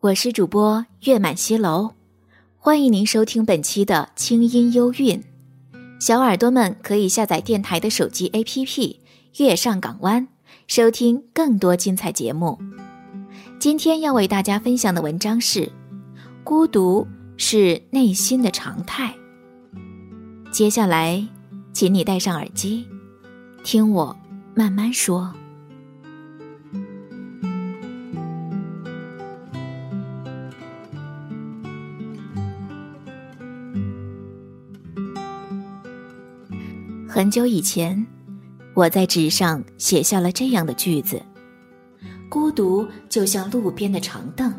我是主播月满西楼，欢迎您收听本期的清音幽韵。小耳朵们可以下载电台的手机 APP《月上港湾》，收听更多精彩节目。今天要为大家分享的文章是：孤独是内心的常态。接下来，请你戴上耳机，听我慢慢说。很久以前，我在纸上写下了这样的句子：“孤独就像路边的长凳，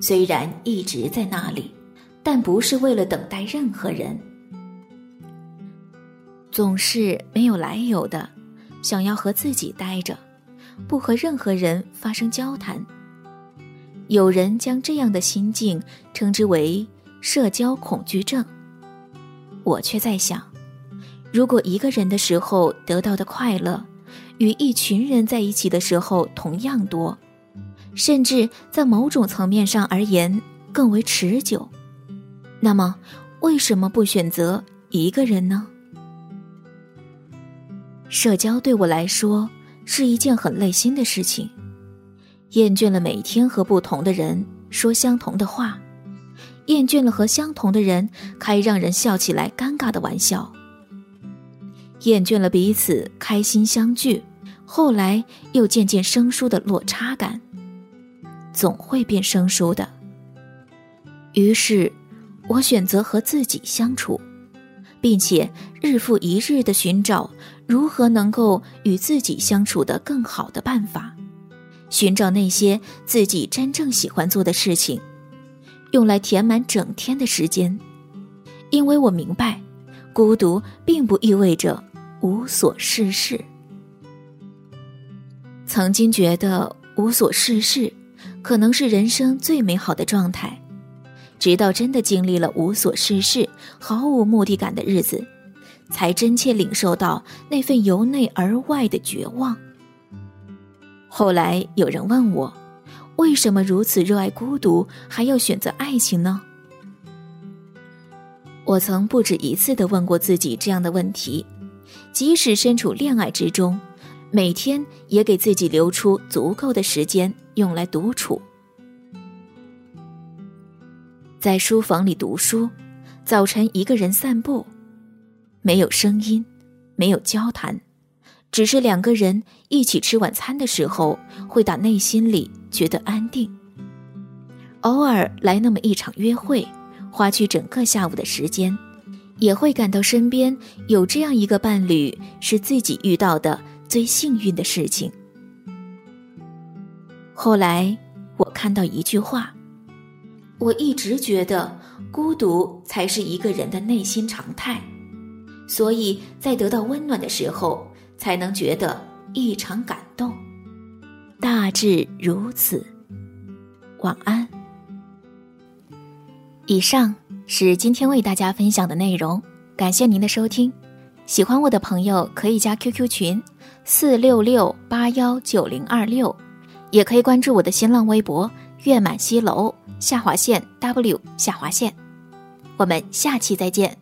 虽然一直在那里，但不是为了等待任何人。总是没有来由的，想要和自己待着，不和任何人发生交谈。有人将这样的心境称之为社交恐惧症，我却在想。”如果一个人的时候得到的快乐，与一群人在一起的时候同样多，甚至在某种层面上而言更为持久，那么为什么不选择一个人呢？社交对我来说是一件很累心的事情，厌倦了每天和不同的人说相同的话，厌倦了和相同的人开让人笑起来尴尬的玩笑。厌倦了彼此开心相聚，后来又渐渐生疏的落差感，总会变生疏的。于是，我选择和自己相处，并且日复一日的寻找如何能够与自己相处的更好的办法，寻找那些自己真正喜欢做的事情，用来填满整天的时间。因为我明白，孤独并不意味着。无所事事，曾经觉得无所事事可能是人生最美好的状态，直到真的经历了无所事事、毫无目的感的日子，才真切领受到那份由内而外的绝望。后来有人问我，为什么如此热爱孤独，还要选择爱情呢？我曾不止一次的问过自己这样的问题。即使身处恋爱之中，每天也给自己留出足够的时间用来独处，在书房里读书，早晨一个人散步，没有声音，没有交谈，只是两个人一起吃晚餐的时候，会打内心里觉得安定。偶尔来那么一场约会，花去整个下午的时间。也会感到身边有这样一个伴侣是自己遇到的最幸运的事情。后来我看到一句话，我一直觉得孤独才是一个人的内心常态，所以在得到温暖的时候才能觉得异常感动。大致如此，晚安。以上。是今天为大家分享的内容，感谢您的收听。喜欢我的朋友可以加 QQ 群四六六八幺九零二六，也可以关注我的新浪微博“月满西楼下划线 W 下划线”。我们下期再见。